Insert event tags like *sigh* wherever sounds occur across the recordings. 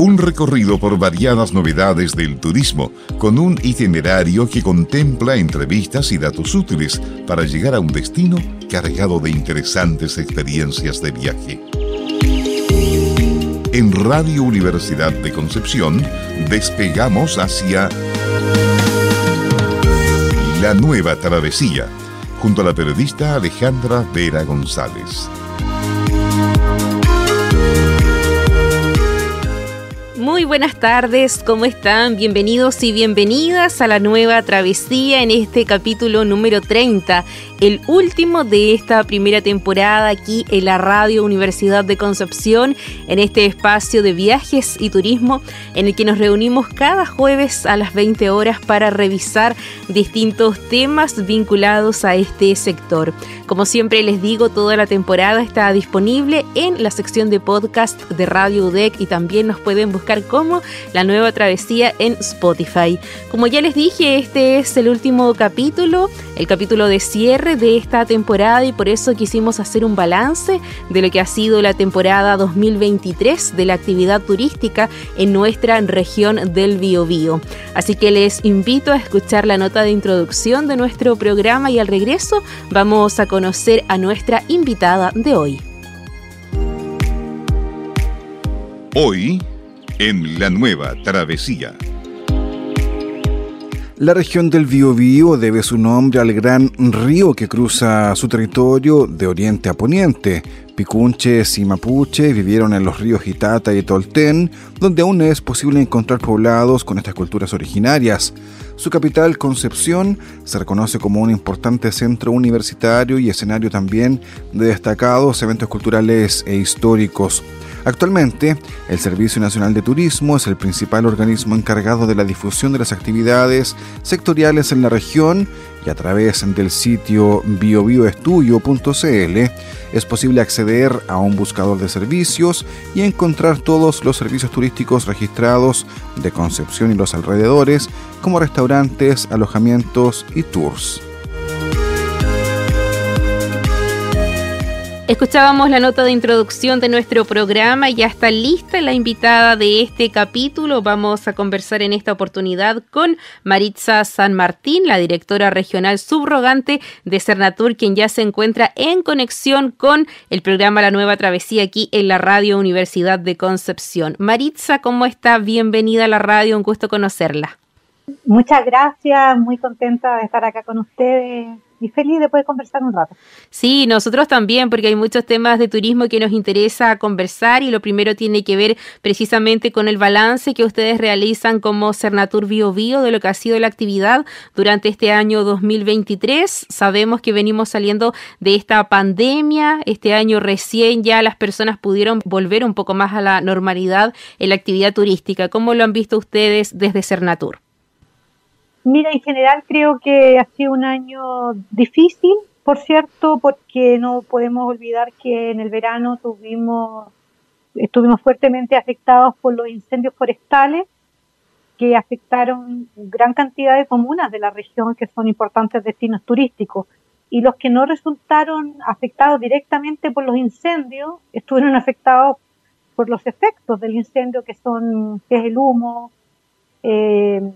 Un recorrido por variadas novedades del turismo, con un itinerario que contempla entrevistas y datos útiles para llegar a un destino cargado de interesantes experiencias de viaje. En Radio Universidad de Concepción despegamos hacia la nueva travesía, junto a la periodista Alejandra Vera González. Muy buenas tardes, ¿cómo están? Bienvenidos y bienvenidas a la nueva travesía en este capítulo número 30, el último de esta primera temporada aquí en la Radio Universidad de Concepción, en este espacio de viajes y turismo en el que nos reunimos cada jueves a las 20 horas para revisar distintos temas vinculados a este sector. Como siempre les digo, toda la temporada está disponible en la sección de podcast de Radio UDEC y también nos pueden buscar como la nueva travesía en Spotify. Como ya les dije, este es el último capítulo, el capítulo de cierre de esta temporada y por eso quisimos hacer un balance de lo que ha sido la temporada 2023 de la actividad turística en nuestra región del Biobío. Así que les invito a escuchar la nota de introducción de nuestro programa y al regreso vamos a conocer a nuestra invitada de hoy. Hoy, en la nueva travesía. La región del Biobío debe su nombre al gran río que cruza su territorio de oriente a poniente. Picunches y mapuche vivieron en los ríos Itata y Tolten, donde aún es posible encontrar poblados con estas culturas originarias. Su capital, Concepción, se reconoce como un importante centro universitario y escenario también de destacados eventos culturales e históricos. Actualmente, el Servicio Nacional de Turismo es el principal organismo encargado de la difusión de las actividades sectoriales en la región y a través del sitio biobioestudio.cl es posible acceder a un buscador de servicios y encontrar todos los servicios turísticos registrados de Concepción y los alrededores, como restaurantes, alojamientos y tours. Escuchábamos la nota de introducción de nuestro programa ya está lista la invitada de este capítulo. Vamos a conversar en esta oportunidad con Maritza San Martín, la directora regional subrogante de Cernatur, quien ya se encuentra en conexión con el programa La Nueva Travesía aquí en la Radio Universidad de Concepción. Maritza, ¿cómo está? Bienvenida a la radio, un gusto conocerla. Muchas gracias, muy contenta de estar acá con ustedes y feliz de poder conversar un rato. Sí, nosotros también, porque hay muchos temas de turismo que nos interesa conversar y lo primero tiene que ver precisamente con el balance que ustedes realizan como Cernatur Bio Bio de lo que ha sido la actividad durante este año 2023. Sabemos que venimos saliendo de esta pandemia, este año recién ya las personas pudieron volver un poco más a la normalidad en la actividad turística. ¿Cómo lo han visto ustedes desde Cernatur? Mira, en general creo que ha sido un año difícil, por cierto, porque no podemos olvidar que en el verano tuvimos, estuvimos fuertemente afectados por los incendios forestales que afectaron gran cantidad de comunas de la región que son importantes destinos turísticos. Y los que no resultaron afectados directamente por los incendios estuvieron afectados por los efectos del incendio que son, que es el humo, eh,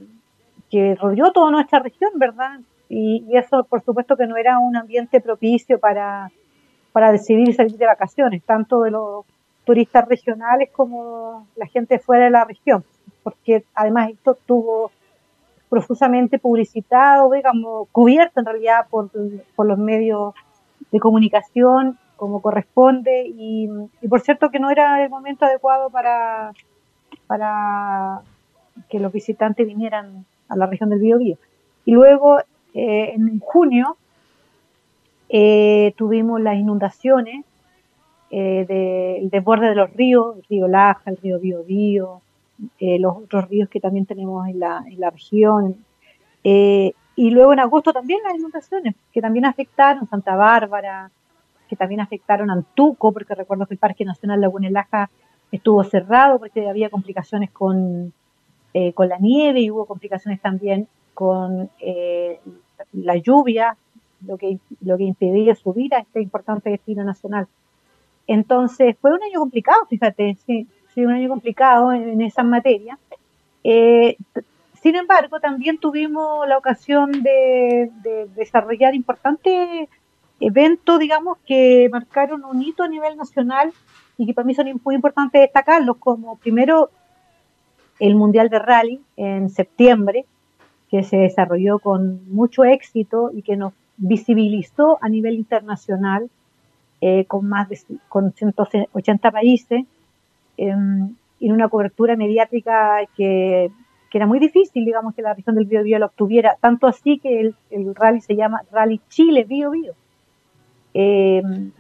que rodeó toda nuestra región, ¿verdad? Y, eso, por supuesto, que no era un ambiente propicio para, para decidir salir de vacaciones, tanto de los turistas regionales como la gente fuera de la región, porque además esto estuvo profusamente publicitado, digamos, cubierto en realidad por, por los medios de comunicación como corresponde y, y, por cierto que no era el momento adecuado para, para que los visitantes vinieran a la región del Biobío. Y luego, eh, en junio, eh, tuvimos las inundaciones eh, del desborde de los ríos, el río Laja, el río Biobío, los otros ríos que también tenemos en la, en la región. y luego en agosto también las inundaciones, que también afectaron Santa Bárbara, que también afectaron Antuco, porque recuerdo que el Parque Nacional Laguna Laja estuvo cerrado porque había complicaciones con, eh, con la nieve y hubo complicaciones también con eh, la lluvia, lo que, lo que impedía subir a este importante destino nacional. Entonces fue un año complicado, fíjate, sí, sido un año complicado en, esas materias. Eh, sin embargo, también tuvimos la ocasión de, desarrollar importantes eventos, digamos, que marcaron un hito a nivel nacional y que para mí son muy importantes destacarlos, como primero el Mundial de Rally en septiembre, que se desarrolló con mucho éxito y que nos visibilizó a nivel internacional eh, con más de con 180 países em, en una cobertura mediática que, era muy difícil, digamos, que la región del Bío lo obtuviera, tanto así que el, rally se llama Rally Chile Bío Bío. Em,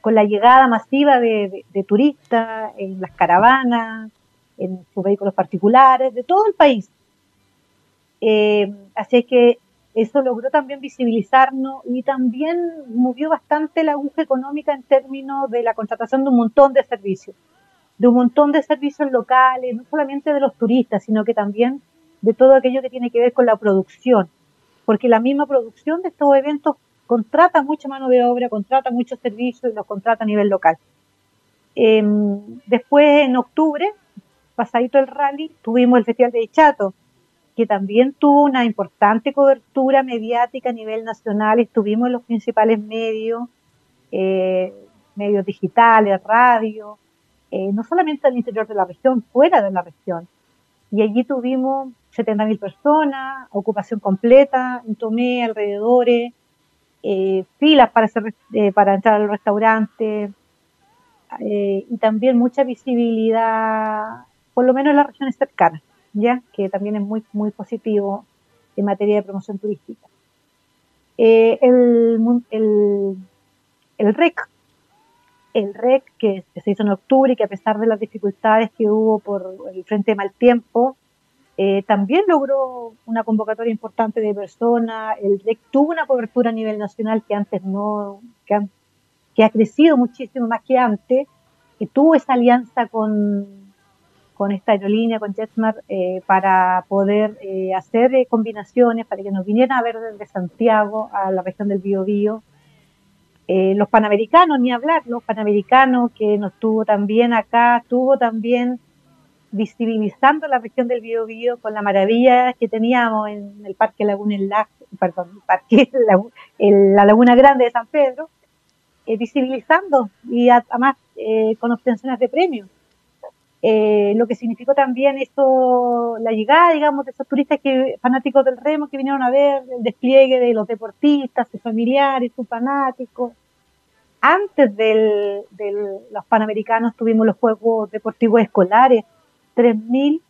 con la llegada masiva de, turistas en las caravanas, en sus vehículos particulares, de todo el país. Em, así que eso logró también visibilizarnos y también movió bastante la aguja económica en términos de la contratación de un montón de servicios, de un montón de servicios locales, no solamente de los turistas, sino que también de todo aquello que tiene que ver con la producción, porque la misma producción de estos eventos contrata mucha mano de obra, contrata muchos servicios y los contrata a nivel local. Em, después, en octubre, pasadito el rally, tuvimos el Festival de Chato, que también tuvo una importante cobertura mediática a nivel nacional. Estuvimos en los principales medios, eh, medios digitales, radio, eh, no solamente al interior de la región, fuera de la región. Y allí tuvimos 70.000 personas, ocupación completa en Tomé, alrededores, eh, filas para, hacer, para entrar al restaurante y también mucha visibilidad, por lo menos en las regiones cercanas ya que también es muy, muy positivo en materia de promoción turística. Eh, el, el, el, REC, el REC que se hizo en octubre y que a pesar de las dificultades que hubo por el frente de mal tiempo, eh, también logró una convocatoria importante de personas. El REC tuvo una cobertura a nivel nacional que antes no, que, que ha crecido muchísimo más que antes, que tuvo esa alianza con con esta aerolínea, con JetSmart, eh, para poder eh, hacer eh, combinaciones, para que nos vinieran a ver desde Santiago a la región del Biobío. los panamericanos, ni hablar, los panamericanos que nos tuvo también acá, tuvo también visibilizando la región del Biobío con la maravilla que teníamos en el Parque Laguna en la, perdón, el Parque *laughs* la Laguna Grande de San Pedro, visibilizando y además con obtenciones de premios. Eh, lo que significó también esto, la llegada, digamos, de esos turistas que, fanáticos del remo que vinieron a ver el despliegue de los deportistas, sus familiares, sus fanáticos. Antes de los Panamericanos tuvimos los Juegos Deportivos Escolares. 3.000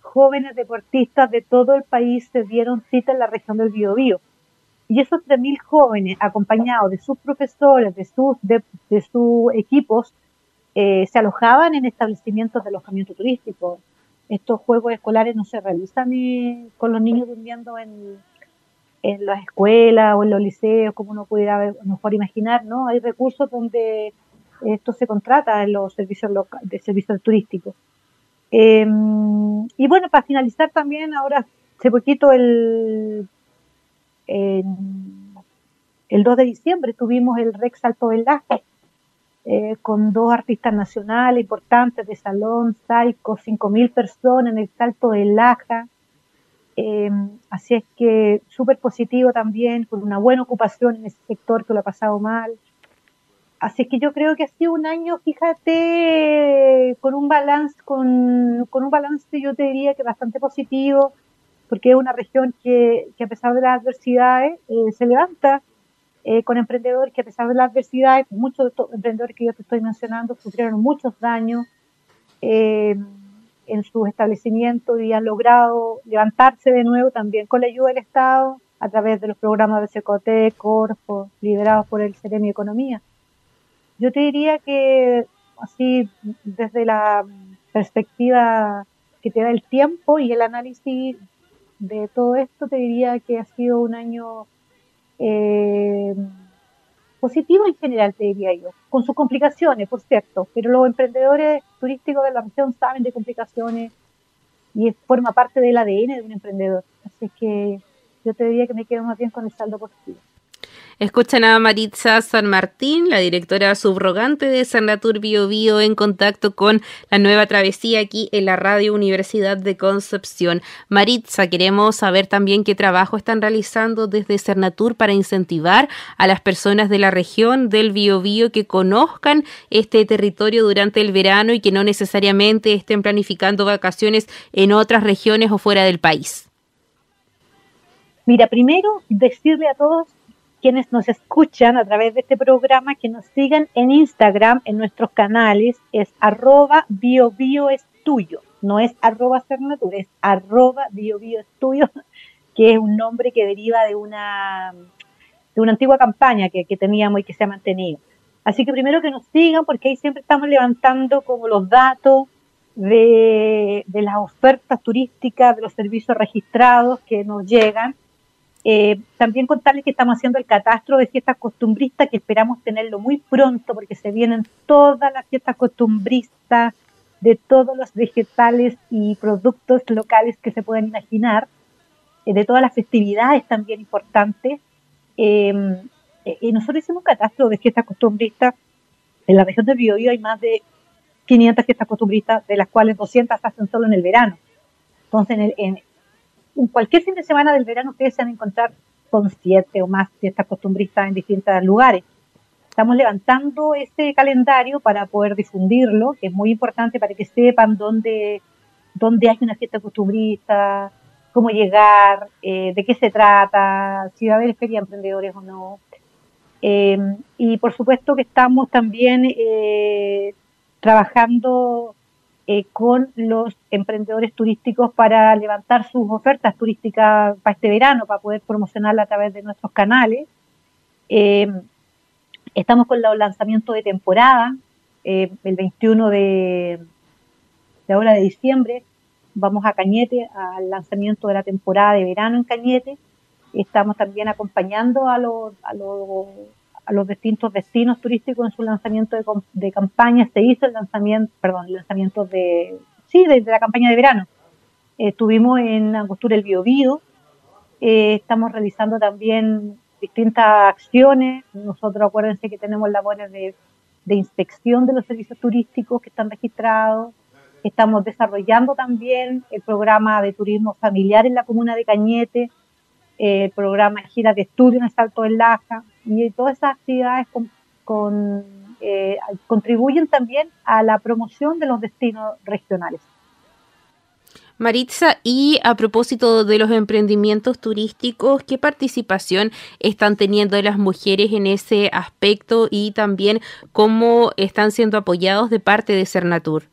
jóvenes deportistas de todo el país se dieron cita en la región del Biobío. Y esos 3.000 jóvenes, acompañados de sus profesores, de sus, de sus equipos, eh, se alojaban en establecimientos de alojamiento turístico. Estos juegos escolares no se realizan con los niños durmiendo en, las escuelas o en los liceos, como uno pudiera mejor imaginar, ¿no? Hay recursos donde esto se contrata en los servicios de servicios turísticos. Em, y bueno, para finalizar también, ahora hace poquito el, el 2 de diciembre tuvimos el Rex Alto Laje, eh, con dos artistas nacionales importantes de salón, Saico, 5.000 personas en el Salto de Laja. Em, así es que súper positivo también, con una buena ocupación en ese sector que lo ha pasado mal. Así que yo creo que ha sido un año, fíjate, con un balance, con, con un balance yo te diría que bastante positivo, porque es una región que, que a pesar de las adversidades eh, se levanta, eh, con emprendedores que a pesar de la adversidad, muchos de estos emprendedores que yo te estoy mencionando sufrieron muchos daños eh, en sus establecimientos y han logrado levantarse de nuevo también con la ayuda del Estado a través de los programas de Secotec, Corfo, liderados por el Ceremi Economía. Yo te diría que así desde la perspectiva que te da el tiempo y el análisis de todo esto, te diría que ha sido un año eh, positivo en general, te diría yo, con sus complicaciones, por cierto, pero los emprendedores turísticos de la región saben de complicaciones y forma parte del ADN de un emprendedor. Así que yo te diría que me quedo más bien con el saldo positivo. Escuchan a Maritza San Martín, la directora subrogante de Cernatur Bio Bio, en contacto con la nueva travesía aquí en la Radio Universidad de Concepción. Maritza, queremos saber también qué trabajo están realizando desde Cernatur para incentivar a las personas de la región del Bio Bio que conozcan este territorio durante el verano y que no necesariamente estén planificando vacaciones en otras regiones o fuera del país. Mira, primero decirle a todos quienes nos escuchan a través de este programa que nos sigan en Instagram, en nuestros canales, es arroba bio, bio es tuyo, no es arroba cernatura, es arroba bio, bio es tuyo, *laughs* que es un nombre que deriva de una, de una antigua campaña que, que teníamos y que se ha mantenido. Así que primero que nos sigan, porque ahí siempre estamos levantando como los datos de, de las ofertas turísticas, de los servicios registrados que nos llegan eh, también contarles que estamos haciendo el catastro de fiestas costumbristas, que esperamos tenerlo muy pronto, porque se vienen todas las fiestas costumbristas de todos los vegetales y productos locales que se pueden imaginar, eh, de todas las festividades también importantes. Em, eh, nosotros hicimos un catastro de fiestas costumbristas. En la región del Biobío hay más de 500 fiestas costumbristas, de las cuales 200 hacen solo en el verano. Entonces, en, el, en, en cualquier fin de semana del verano ustedes se van a encontrar con siete o más fiestas costumbristas en distintos lugares. Estamos levantando ese calendario para poder difundirlo, que es muy importante para que sepan dónde, dónde hay una fiesta costumbrista, cómo llegar, eh, de qué se trata, si va a haber feria de emprendedores o no. Eh, y por supuesto que estamos también eh, trabajando eh, con los emprendedores turísticos para levantar sus ofertas turísticas para este verano, para poder promocionarla a través de nuestros canales. Eh, estamos con los lanzamientos de temporada, eh, el 21 de, de ahora de diciembre, vamos a Cañete al lanzamiento de la temporada de verano en Cañete. Estamos también acompañando a los, a los a los distintos destinos turísticos en su lanzamiento de, campaña. Se hizo el lanzamiento, perdón, el lanzamiento de, sí, de, la campaña de verano. estuvimos en Angostura el Biobío. Eh, estamos realizando también distintas acciones. Nosotros acuérdense que tenemos labores de, de inspección de los servicios turísticos que están registrados. Estamos desarrollando también el programa de turismo familiar en la comuna de Cañete, el programa Gira de Estudio en el Salto del Laja y todas esas actividades con, eh, contribuyen también a la promoción de los destinos regionales. Maritza, y a propósito de los emprendimientos turísticos, ¿qué participación están teniendo las mujeres en ese aspecto y también cómo están siendo apoyados de parte de Cernatur?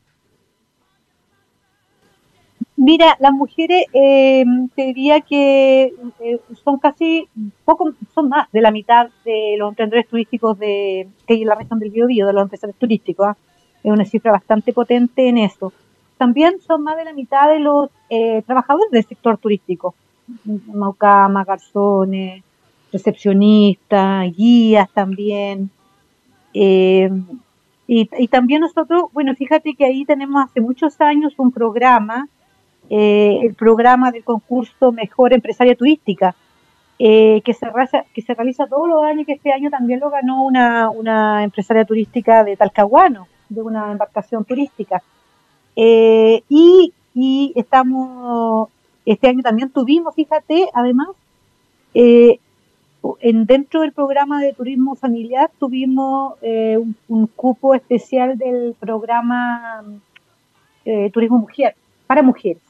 Mira, las mujeres eh, te diría que eh, son casi, poco, son más de la mitad de los emprendedores turísticos de que hay en la región del Biobío, de los empresarios turísticos. ¿ah? Es una cifra bastante potente en eso. También son más de la mitad de los eh, trabajadores del sector turístico. Maucama, garzones, recepcionistas, guías también. Eh, y, y también nosotros, bueno, fíjate que ahí tenemos hace muchos años un programa eh, el programa del concurso Mejor Empresaria Turística, eh, que, se realiza, que se realiza todos los años que este año también lo ganó una, una empresaria turística de Talcahuano, de una embarcación turística. Eh, y, y, estamos, este año también tuvimos, fíjate, además, en, dentro del programa de turismo familiar tuvimos un, cupo especial del programa Turismo Mujer, para mujeres.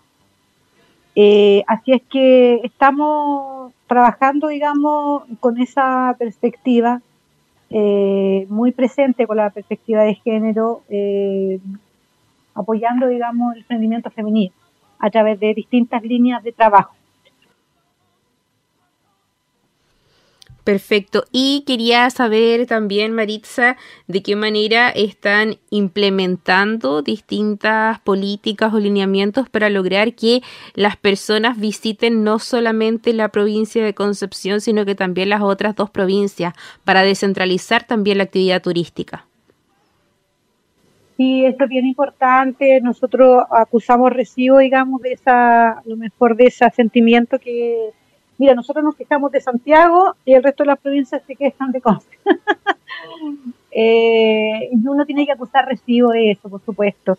Eh, así es que estamos trabajando, digamos, con esa perspectiva eh, muy presente, con la perspectiva de género, eh, apoyando, digamos, el emprendimiento femenino a través de distintas líneas de trabajo. Perfecto. Y quería saber también, Maritza, de qué manera están implementando distintas políticas o lineamientos para lograr que las personas visiten no solamente la provincia de Concepción, sino que también las otras dos provincias, para descentralizar también la actividad turística. Sí, esto es bien importante. Nosotros acusamos recibo, digamos, de esa, lo mejor de ese sentimiento que Mira, nosotros nos quejamos de Santiago y el resto de las provincias se quejan de Conce. *laughs* eh, uno tiene que acusar recibo de eso, por supuesto.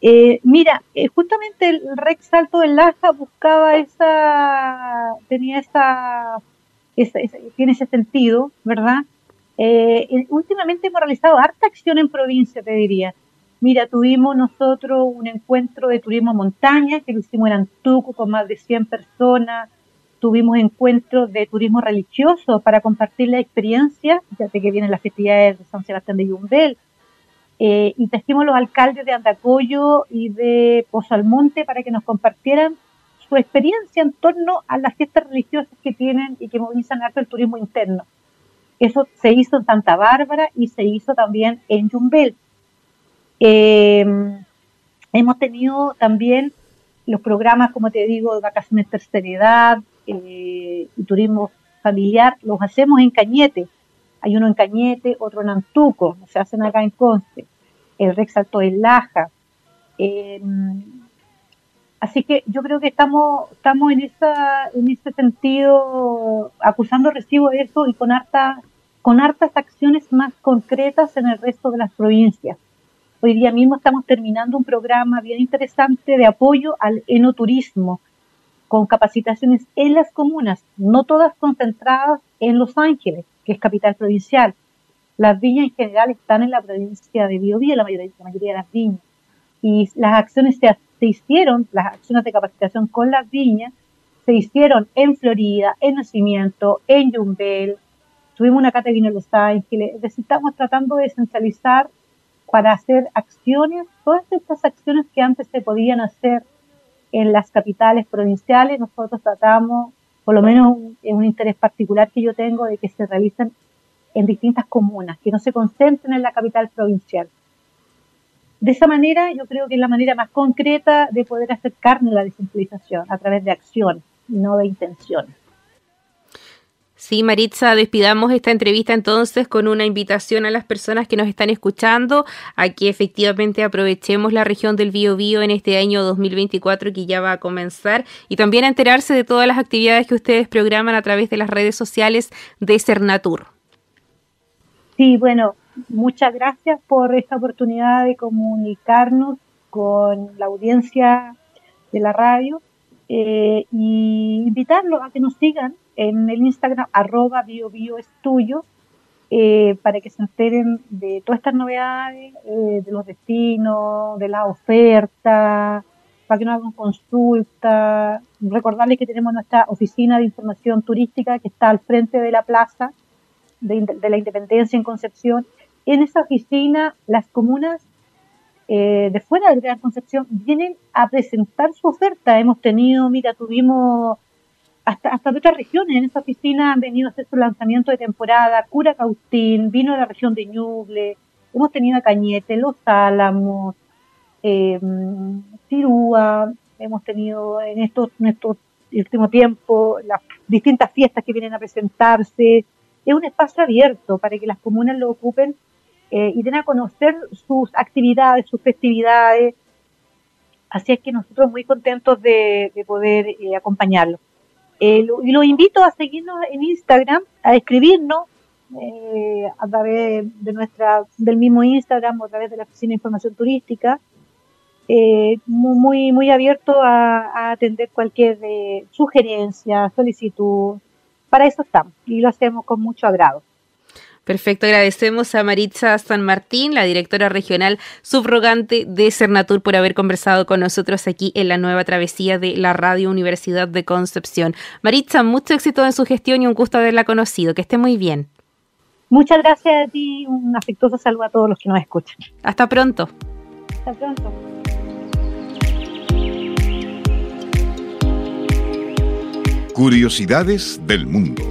Eh, mira, eh, justamente el Rex Salto del Laja buscaba esa, tenía esa, tiene ese sentido, ¿verdad? Eh, últimamente hemos realizado harta acción en provincia, te diría. Mira, tuvimos nosotros un encuentro de turismo montaña, que lo hicimos en Antuco con más de 100 personas. Tuvimos encuentros de turismo religioso para compartir la experiencia, ya que vienen las festividades de San Sebastián de Yumbel eh, y trajimos los alcaldes de Andacoyo y de Pozo Almonte para que nos compartieran su experiencia en torno a las fiestas religiosas que tienen y que movilizan harto el turismo interno. Eso se hizo en Santa Bárbara y se hizo también en Yumbel. Eh, hemos tenido también los programas, como te digo, de vacaciones tercera edad eh, y turismo familiar, los hacemos en Cañete. Hay uno en Cañete, otro en Antuco, se hacen acá en Conce. El Rex Alto de Laja. Em, así que yo creo que estamos, estamos en, esa, en ese sentido acusando recibo de eso y con, harta, con hartas acciones más concretas en el resto de las provincias. Hoy día mismo estamos terminando un programa bien interesante de apoyo al enoturismo, con capacitaciones en las comunas, no todas concentradas en Los Ángeles, que es capital provincial. Las viñas en general están en la provincia de Biobío, la mayoría, la mayoría de las viñas. Y las acciones se, hicieron, las acciones de capacitación con las viñas, se hicieron en Florida, en Nacimiento, en Yumbel. Tuvimos una cata de vino en Los Ángeles. Estamos tratando de centralizar para hacer acciones, todas estas acciones que antes se podían hacer en las capitales provinciales, nosotros tratamos por lo menos es un interés particular que yo tengo de que se realicen en distintas comunas, que no se concentren en la capital provincial. De esa manera, yo creo que es la manera más concreta de poder acercarnos a la descentralización, a través de acciones, no de intenciones. Sí, Maritza, despidamos esta entrevista entonces con una invitación a las personas que nos están escuchando a que efectivamente aprovechemos la región del Bío en este año 2024 que ya va a comenzar y también a enterarse de todas las actividades que ustedes programan a través de las redes sociales de Cernatur. Sí, bueno, muchas gracias por esta oportunidad de comunicarnos con la audiencia de la radio eh, y invitarlos a que nos sigan en el Instagram arroba bio, bio es tuyo eh, para que se enteren de todas estas novedades, eh, de los destinos, de la oferta, para que nos hagan consulta. Recordarles que tenemos nuestra oficina de información turística que está al frente de la plaza de, la Independencia en Concepción. En esa oficina, las comunas eh, de fuera de Gran Concepción vienen a presentar su oferta. Hemos tenido, mira, tuvimos hasta, hasta de otras regiones. En esa oficina han venido a hacer su lanzamiento de temporada, Cura Cautín, vino de la región de Ñuble, hemos tenido a Cañete, Los Álamos, eh, Cirúa, hemos tenido en estos, en estos último tiempo las distintas fiestas que vienen a presentarse. Es un espacio abierto para que las comunas lo ocupen eh, y den a conocer sus actividades, sus festividades. Así es que nosotros muy contentos de, poder eh, acompañarlos. Eh, y los invito a seguirnos en Instagram, a escribirnos eh, a través de nuestra, del mismo Instagram o a través de la Oficina de Información Turística. Eh, muy, muy abierto a, atender cualquier sugerencia, solicitud. Para eso estamos y lo hacemos con mucho agrado. Perfecto, agradecemos a Maritza San Martín, la directora regional subrogante de Cernatur, por haber conversado con nosotros aquí en la nueva travesía de la Radio Universidad de Concepción. Maritza, mucho éxito en su gestión y un gusto haberla conocido. Que esté muy bien. Muchas gracias a ti, un afectuoso saludo a todos los que nos escuchan. Hasta pronto. Hasta pronto. Curiosidades del mundo.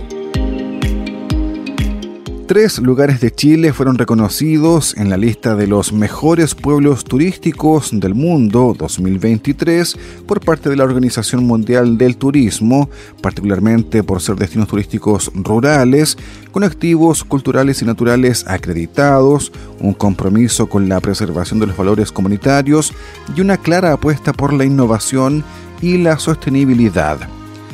Tres lugares de Chile fueron reconocidos en la lista de los mejores pueblos turísticos del mundo 2023 por parte de la Organización Mundial del Turismo, particularmente por ser destinos turísticos rurales, con activos culturales y naturales acreditados, un compromiso con la preservación de los valores comunitarios y una clara apuesta por la innovación y la sostenibilidad.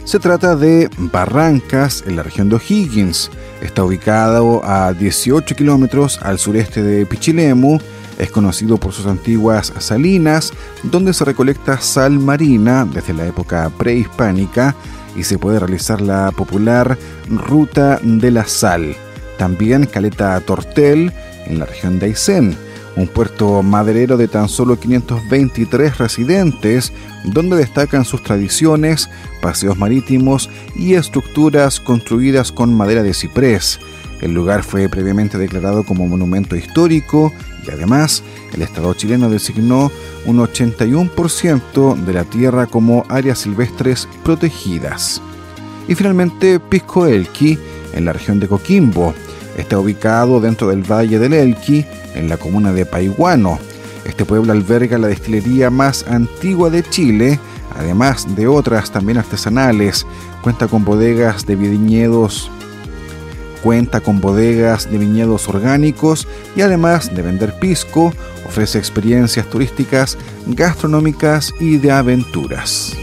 Se trata de Barrancas, en la región de O'Higgins. Está ubicado a 18 kilómetros al sureste de Pichilemu. Es conocido por sus antiguas salinas, donde se recolecta sal marina desde la época prehispánica y se puede realizar la popular Ruta de la Sal. También Caleta Tortel, en la región de Aysén un puerto maderero de tan solo 523 residentes, donde destacan sus tradiciones, paseos marítimos y estructuras construidas con madera de ciprés. El lugar fue previamente declarado como monumento histórico y además el Estado chileno designó un 81% de la tierra como áreas silvestres protegidas. Y finalmente Pisco Elqui, en la región de Coquimbo. Está ubicado dentro del Valle del Elqui en la comuna de Paiguano. Este pueblo alberga la destilería más antigua de Chile, además de otras también artesanales. Cuenta con bodegas de viñedos cuenta con bodegas de viñedos orgánicos y además de vender pisco, ofrece experiencias turísticas, gastronómicas y de aventuras.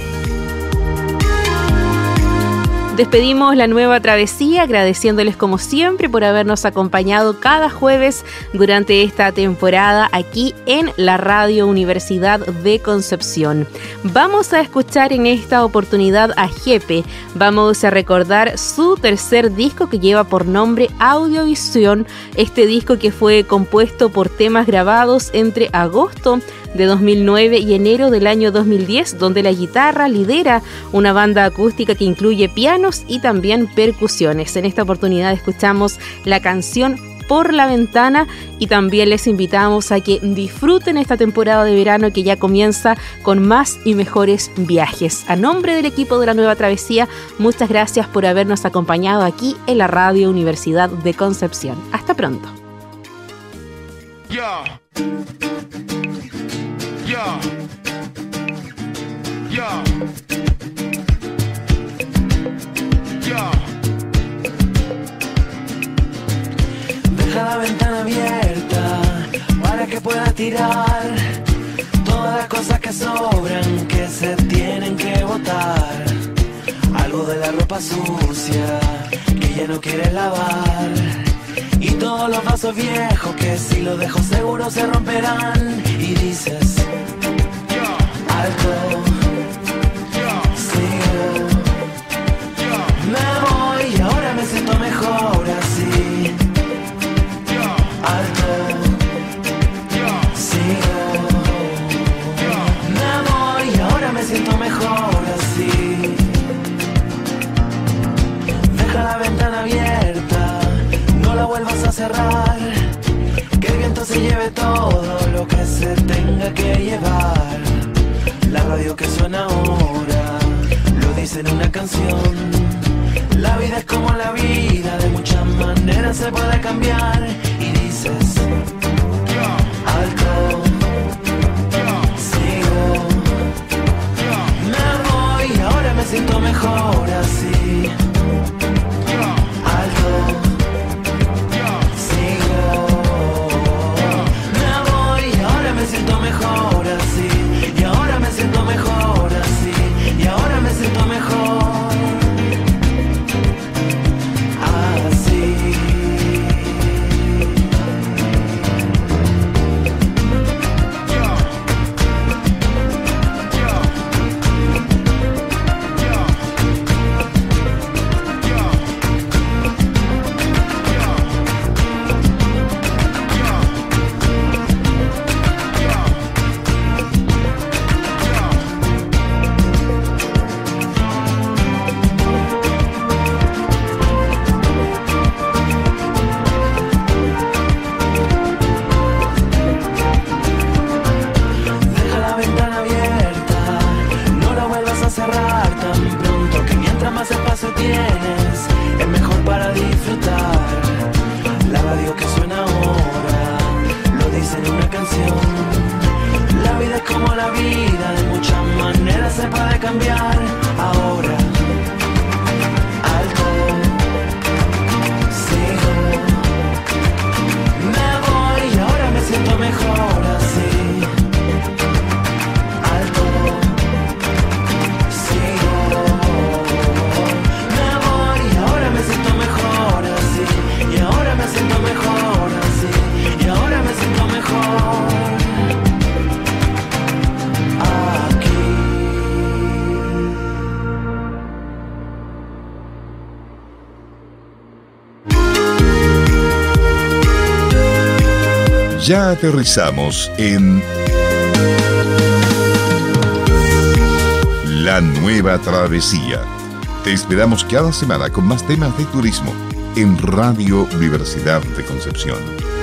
Despedimos la nueva travesía agradeciéndoles como siempre por habernos acompañado cada jueves durante esta temporada aquí en la Radio Universidad de Concepción. Vamos a escuchar en esta oportunidad a Jepe. Vamos a recordar su tercer disco que lleva por nombre Audiovisión. Este disco que fue compuesto por temas grabados entre agosto de 2009 y enero del año 2010, donde la guitarra lidera una banda acústica que incluye pianos y también percusiones. En esta oportunidad escuchamos la canción por la ventana y también les invitamos a que disfruten esta temporada de verano que ya comienza con más y mejores viajes. A nombre del equipo de la Nueva Travesía, muchas gracias por habernos acompañado aquí en la Radio Universidad de Concepción. Hasta pronto. La ventana abierta para que pueda tirar todas las cosas que sobran que se tienen que botar. Algo de la ropa sucia que ya no quiere lavar. Y todos los vasos viejos que si los dejo seguro se romperán. Ya aterrizamos en La Nueva Travesía. Te esperamos cada semana con más temas de turismo en Radio Universidad de Concepción.